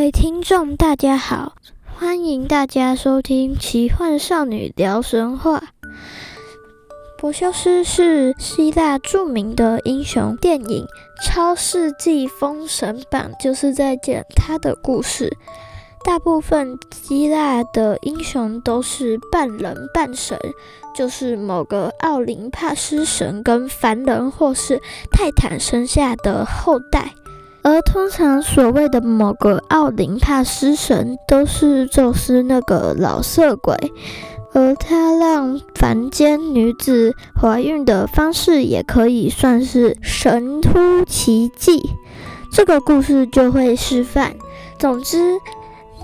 各位听众，大家好，欢迎大家收听《奇幻少女聊神话》。柏修斯是希腊著名的英雄，电影《超世纪封神榜》就是在讲他的故事。大部分希腊的英雄都是半人半神，就是某个奥林帕斯神跟凡人或是泰坦生下的后代。而通常所谓的某个奥林帕斯神，都是宙斯那个老色鬼。而他让凡间女子怀孕的方式，也可以算是神乎其技。这个故事就会示范。总之，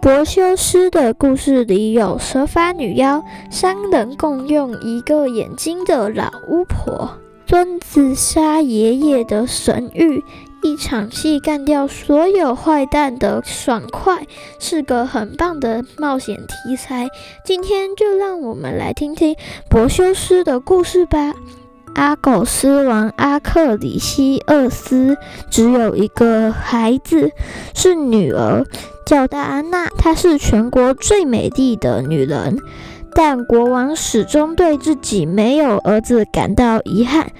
柏修斯的故事里有蛇发女妖、三人共用一个眼睛的老巫婆、孙子杀爷爷的神谕。一场戏干掉所有坏蛋的爽快，是个很棒的冒险题材。今天就让我们来听听柏修斯的故事吧。阿狗斯王阿克里西厄斯只有一个孩子，是女儿，叫戴安娜。她是全国最美丽的女人，但国王始终对自己没有儿子感到遗憾。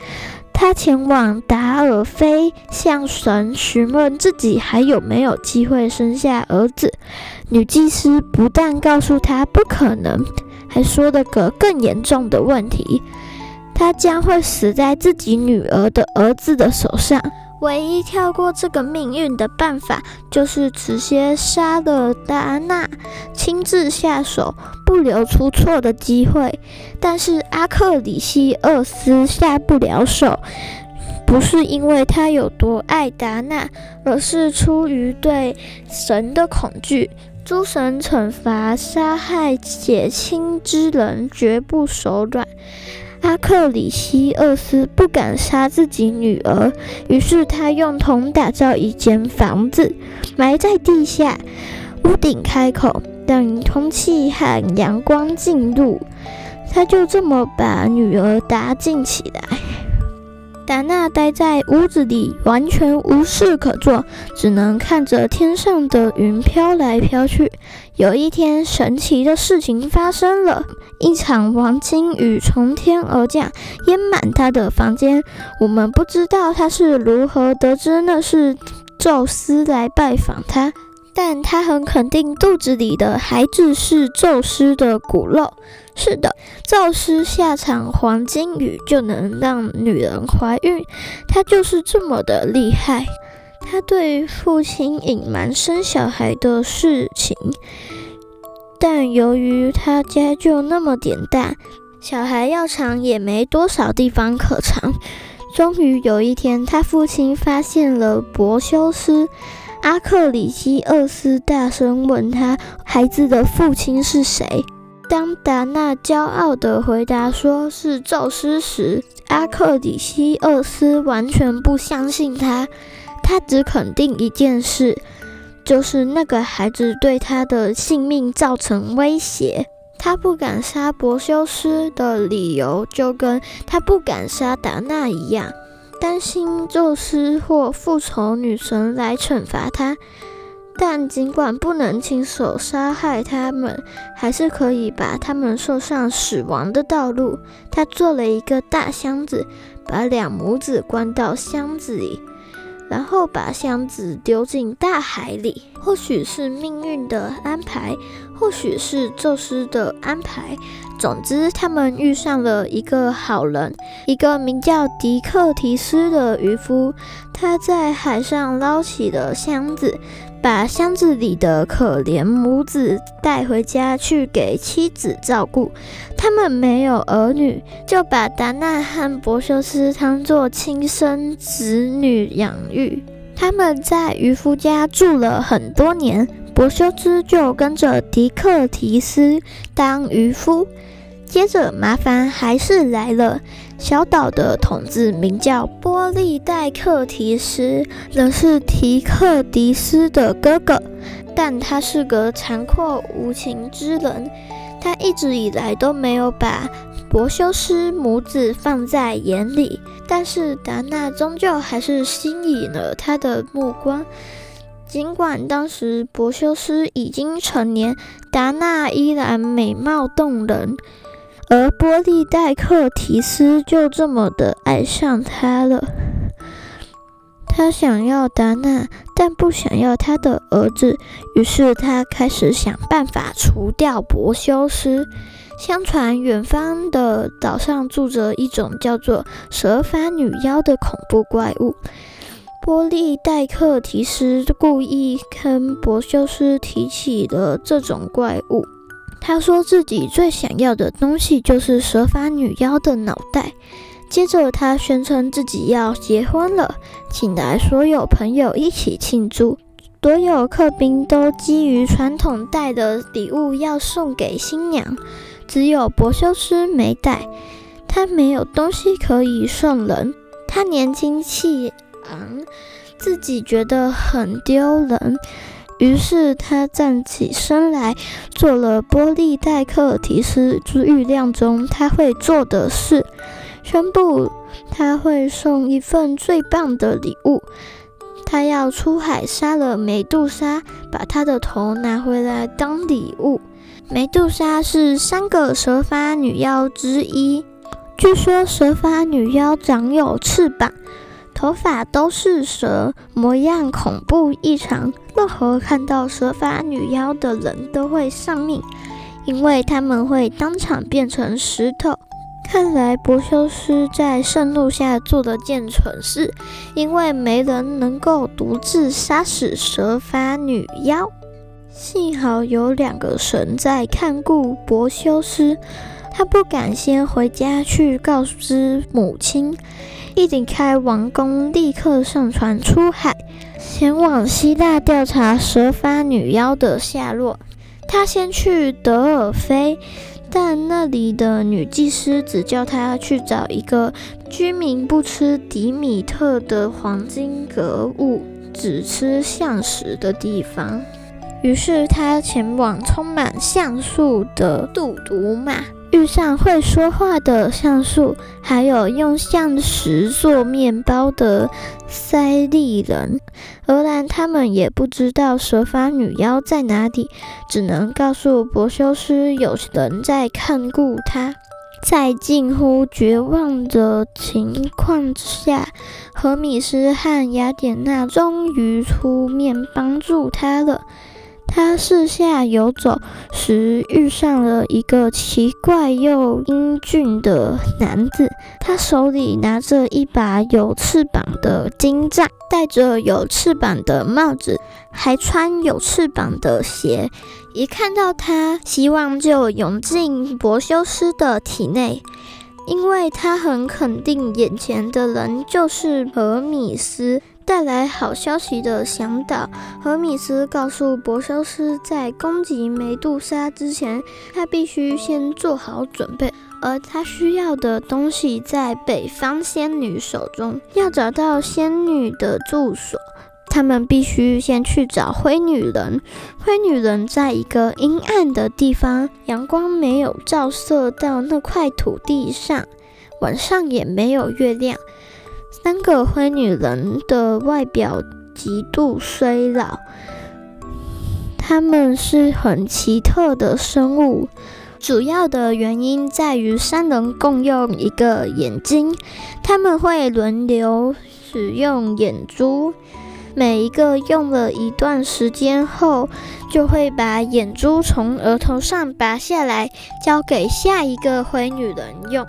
他前往达尔菲，向神询问自己还有没有机会生下儿子。女祭司不但告诉他不可能，还说了个更严重的问题：他将会死在自己女儿的儿子的手上。唯一跳过这个命运的办法，就是直接杀了达娜，亲自下手，不留出错的机会。但是阿克里西厄斯下不了手，不是因为他有多爱达娜，而是出于对神的恐惧。诸神惩罚杀害血亲之人，绝不手软。阿克里希厄斯不敢杀自己女儿，于是他用铜打造一间房子，埋在地下，屋顶开口，等空气和阳光进入，他就这么把女儿搭建起来。达娜待在屋子里，完全无事可做，只能看着天上的云飘来飘去。有一天，神奇的事情发生了，一场黄金雨从天而降，淹满他的房间。我们不知道他是如何得知那是宙斯来拜访他。但他很肯定，肚子里的孩子是宙斯的骨肉。是的，宙斯下场黄金雨就能让女人怀孕，他就是这么的厉害。他对父亲隐瞒生小孩的事情，但由于他家就那么点大，小孩要藏也没多少地方可藏。终于有一天，他父亲发现了柏修斯。阿克里西厄斯大声问他：“孩子的父亲是谁？”当达娜骄傲地回答说是宙斯时，阿克里西厄斯完全不相信他。他只肯定一件事，就是那个孩子对他的性命造成威胁。他不敢杀柏修斯的理由，就跟他不敢杀达娜一样。担心宙斯或复仇女神来惩罚他，但尽管不能亲手杀害他们，还是可以把他们送上死亡的道路。他做了一个大箱子，把两母子关到箱子里。然后把箱子丢进大海里，或许是命运的安排，或许是宙斯的安排。总之，他们遇上了一个好人，一个名叫迪克提斯的渔夫。他在海上捞起了箱子。把箱子里的可怜母子带回家去给妻子照顾。他们没有儿女，就把达娜和柏修斯当作亲生子女养育。他们在渔夫家住了很多年，柏修斯就跟着迪克提斯当渔夫。接着，麻烦还是来了。小岛的统治名叫波利戴克提斯，仍是提克迪斯的哥哥，但他是个残酷无情之人。他一直以来都没有把柏修斯母子放在眼里，但是达娜终究还是吸引了他的目光。尽管当时柏修斯已经成年，达娜依然美貌动人，而波利戴克提斯就这么的爱上他了。他想要达娜，但不想要他的儿子，于是他开始想办法除掉柏修斯。相传，远方的岛上住着一种叫做蛇发女妖的恐怖怪物。波利戴克提斯故意跟柏修斯提起了这种怪物。他说自己最想要的东西就是蛇发女妖的脑袋。接着，他宣称自己要结婚了，请来所有朋友一起庆祝。所有客宾都基于传统带的礼物要送给新娘，只有柏修斯没带。他没有东西可以送人。他年轻气。昂，自己觉得很丢人，于是他站起身来，做了波利戴克提斯之预料中他会做的事，宣布他会送一份最棒的礼物。他要出海杀了梅杜莎，把她的头拿回来当礼物。梅杜莎是三个蛇发女妖之一，据说蛇发女妖长有翅膀。头发都是蛇，模样恐怖异常。任何看到蛇发女妖的人都会丧命，因为他们会当场变成石头。看来博修斯在圣路下做了件蠢事，因为没人能够独自杀死蛇发女妖。幸好有两个神在看顾博修斯，他不敢先回家去告知母亲。一离开王宫，立刻上船出海，前往希腊调查蛇发女妖的下落。他先去德尔菲，但那里的女祭司只叫他去找一个居民不吃迪米特的黄金格物，只吃橡石的地方。于是他前往充满橡树的杜毒马。遇上会说话的橡树，还有用橡石做面包的塞利人，而然他们也不知道蛇发女妖在哪里，只能告诉柏修斯有人在看顾他。在近乎绝望的情况下，荷米斯和雅典娜终于出面帮助他了。他四下游走时，遇上了一个奇怪又英俊的男子。他手里拿着一把有翅膀的金杖，戴着有翅膀的帽子，还穿有翅膀的鞋。一看到他，希望就涌进柏修斯的体内，因为他很肯定眼前的人就是荷米斯。带来好消息的向导荷米斯告诉柏修斯，在攻击梅杜莎之前，他必须先做好准备。而他需要的东西在北方仙女手中。要找到仙女的住所，他们必须先去找灰女人。灰女人在一个阴暗的地方，阳光没有照射到那块土地上，晚上也没有月亮。三个灰女人的外表极度衰老，她们是很奇特的生物。主要的原因在于三人共用一个眼睛，他们会轮流使用眼珠，每一个用了一段时间后，就会把眼珠从额头上拔下来，交给下一个灰女人用。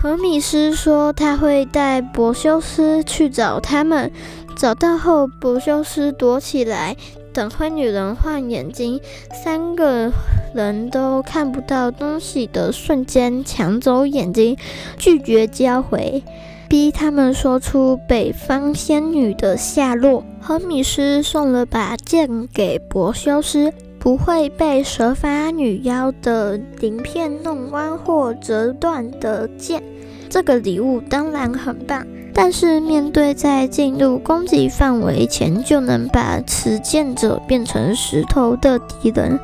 荷米斯说他会带柏修斯去找他们，找到后，柏修斯躲起来，等灰女人换眼睛，三个人都看不到东西的瞬间抢走眼睛，拒绝交回，逼他们说出北方仙女的下落。荷米斯送了把剑给柏修斯。不会被蛇发女妖的鳞片弄弯或折断的剑，这个礼物当然很棒。但是面对在进入攻击范围前就能把持剑者变成石头的敌人，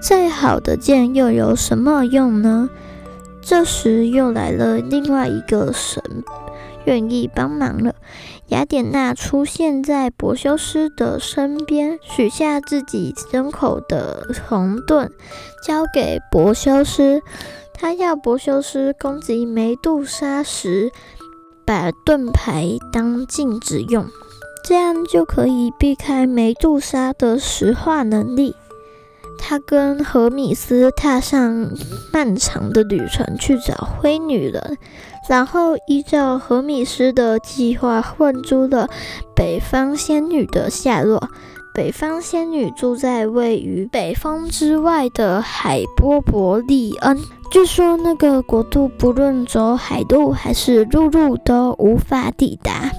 再好的剑又有什么用呢？这时又来了另外一个神，愿意帮忙了。雅典娜出现在柏修斯的身边，许下自己胸口的红盾，交给柏修斯。他要柏修斯攻击梅杜莎时，把盾牌当镜子用，这样就可以避开梅杜莎的石化能力。他跟荷米斯踏上漫长的旅程去找灰女人，然后依照荷米斯的计划混出了北方仙女的下落。北方仙女住在位于北方之外的海波伯利恩，据说那个国度不论走海路还是陆路都无法抵达。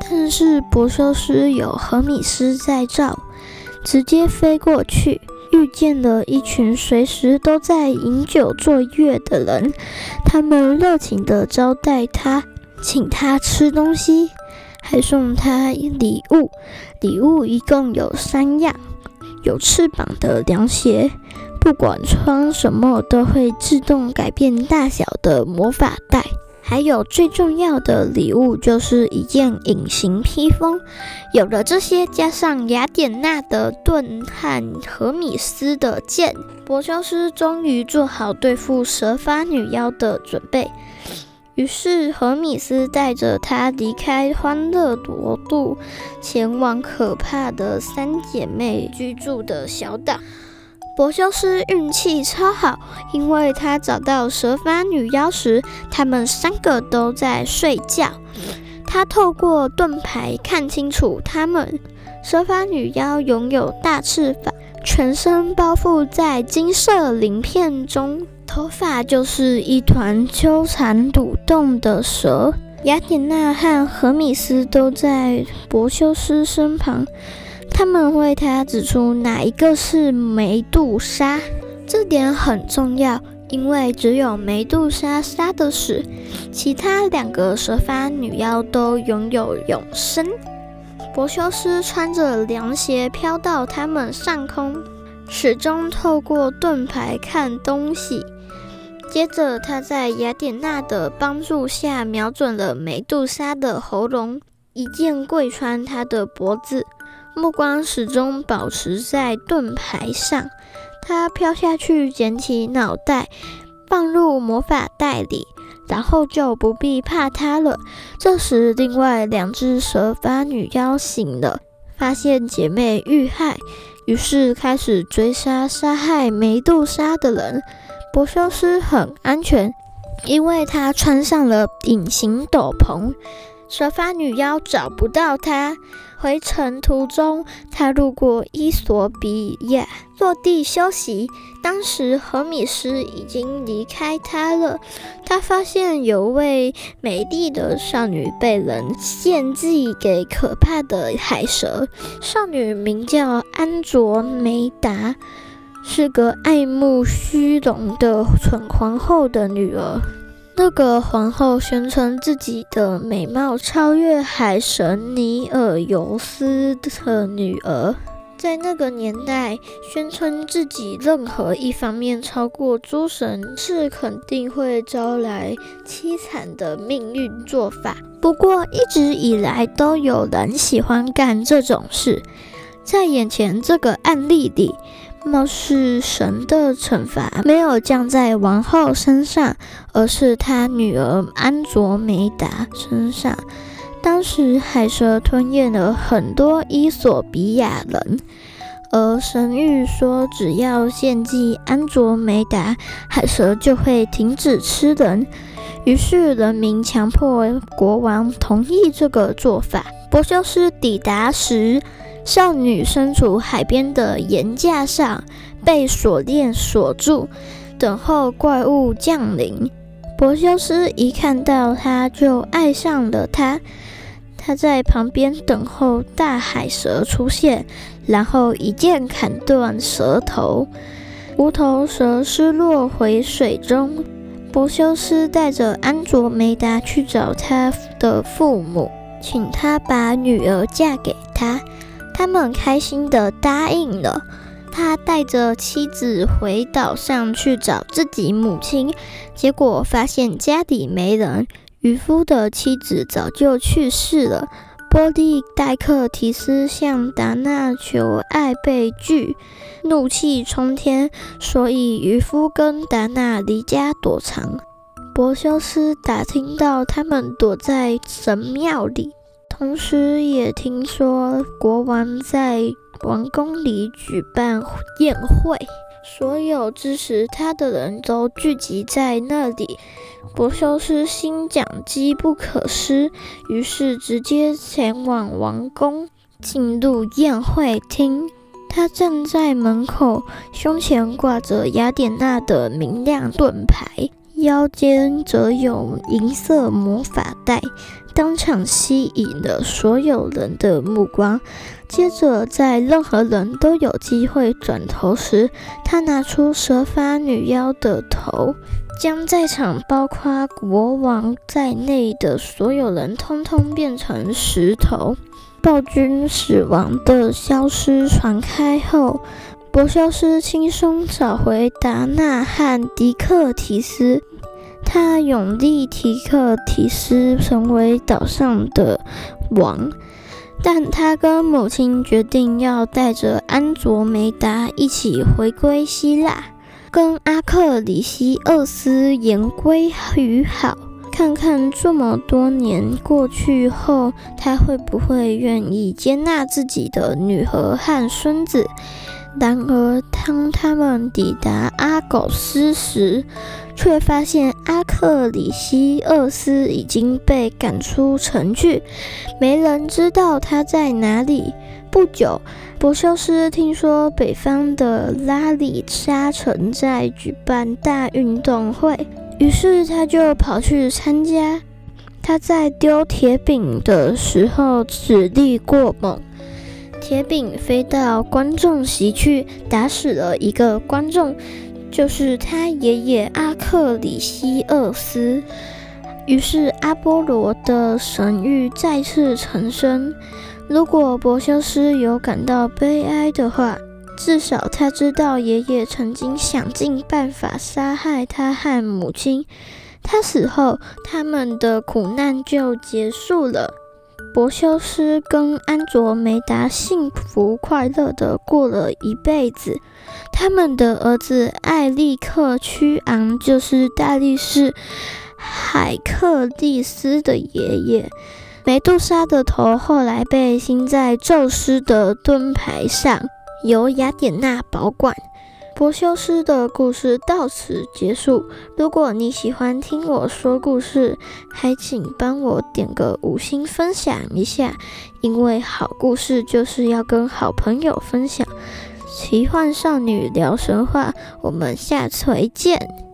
但是柏修斯有荷米斯在照，直接飞过去。遇见了一群随时都在饮酒作乐的人，他们热情地招待他，请他吃东西，还送他礼物。礼物一共有三样：有翅膀的凉鞋，不管穿什么都会自动改变大小的魔法袋。还有最重要的礼物，就是一件隐形披风。有了这些，加上雅典娜的盾和荷米斯的剑，柏修斯终于做好对付蛇发女妖的准备。于是，荷米斯带着她离开欢乐国度，前往可怕的三姐妹居住的小岛。柏修斯运气超好，因为他找到蛇发女妖时，他们三个都在睡觉。他透过盾牌看清楚，他们蛇发女妖拥有大翅膀，全身包覆在金色鳞片中，头发就是一团纠缠蠕动的蛇。雅典娜和荷米斯都在柏修斯身旁。他们为他指出哪一个是梅杜莎，这点很重要，因为只有梅杜莎杀的死，其他两个蛇发女妖都拥有永生。柏修斯穿着凉鞋飘到他们上空，始终透过盾牌看东西。接着，他在雅典娜的帮助下瞄准了梅杜莎的喉咙，一剑贯穿她的脖子。目光始终保持在盾牌上，他飘下去捡起脑袋，放入魔法袋里，然后就不必怕他了。这时，另外两只蛇发女妖醒了，发现姐妹遇害，于是开始追杀杀害梅杜莎的人。柏修斯很安全，因为他穿上了隐形斗篷，蛇发女妖找不到他。回程途中，他路过伊索比亚，落地休息。当时荷米斯已经离开他了。他发现有位美丽的少女被人献祭给可怕的海蛇。少女名叫安卓梅达，是个爱慕虚荣的蠢皇后的女儿。那个皇后宣称自己的美貌超越海神尼尔尤斯的女儿。在那个年代，宣称自己任何一方面超过诸神，是肯定会招来凄惨的命运做法。不过，一直以来都有人喜欢干这种事。在眼前这个案例里。貌似神的惩罚没有降在王后身上，而是她女儿安卓梅达身上。当时海蛇吞咽了很多伊索比亚人，而神谕说，只要献祭安卓梅达，海蛇就会停止吃人。于是人民强迫国王同意这个做法。柏修斯抵达时。少女身处海边的岩架上，被锁链锁住，等候怪物降临。柏修斯一看到她，就爱上了她。他在旁边等候大海蛇出现，然后一剑砍断蛇头，无头蛇失落回水中。柏修斯带着安卓梅达去找他的父母，请他把女儿嫁给他。他们开心地答应了。他带着妻子回岛上去找自己母亲，结果发现家里没人，渔夫的妻子早就去世了。波利戴克提斯向达纳求爱被拒，怒气冲天，所以渔夫跟达纳离家躲藏。柏修斯打听到他们躲在神庙里，同时也听说国王在王宫里举办宴会。所有支持他的人都聚集在那里。柏修斯心讲机不可失，于是直接前往王宫，进入宴会厅。他站在门口，胸前挂着雅典娜的明亮盾牌，腰间则有银色魔法带。当场吸引了所有人的目光。接着，在任何人都有机会转头时，他拿出蛇发女妖的头，将在场包括国王在内的所有人通通变成石头。暴君死亡的消失传开后，博修斯轻松找回达纳和迪克提斯。他永立提克提斯成为岛上的王，但他跟母亲决定要带着安卓梅达一起回归希腊，跟阿克里西厄斯言归于好，看看这么多年过去后，他会不会愿意接纳自己的女儿和孙子。然而，当他们抵达阿狗斯时，却发现阿克里西厄斯已经被赶出城去，没人知道他在哪里。不久，柏修斯听说北方的拉里沙城在举办大运动会，于是他就跑去参加。他在丢铁饼的时候指力过猛。铁饼飞到观众席去，打死了一个观众，就是他爷爷阿克里西厄斯。于是阿波罗的神谕再次重生。如果柏修斯有感到悲哀的话，至少他知道爷爷曾经想尽办法杀害他和母亲。他死后，他们的苦难就结束了。柏修斯跟安卓梅达幸福快乐的过了一辈子。他们的儿子艾利克屈昂就是大力士海克利斯的爷爷。梅杜莎的头后来被钉在宙斯的盾牌上，由雅典娜保管。波修斯的故事到此结束。如果你喜欢听我说故事，还请帮我点个五星分享一下，因为好故事就是要跟好朋友分享。奇幻少女聊神话，我们下回见。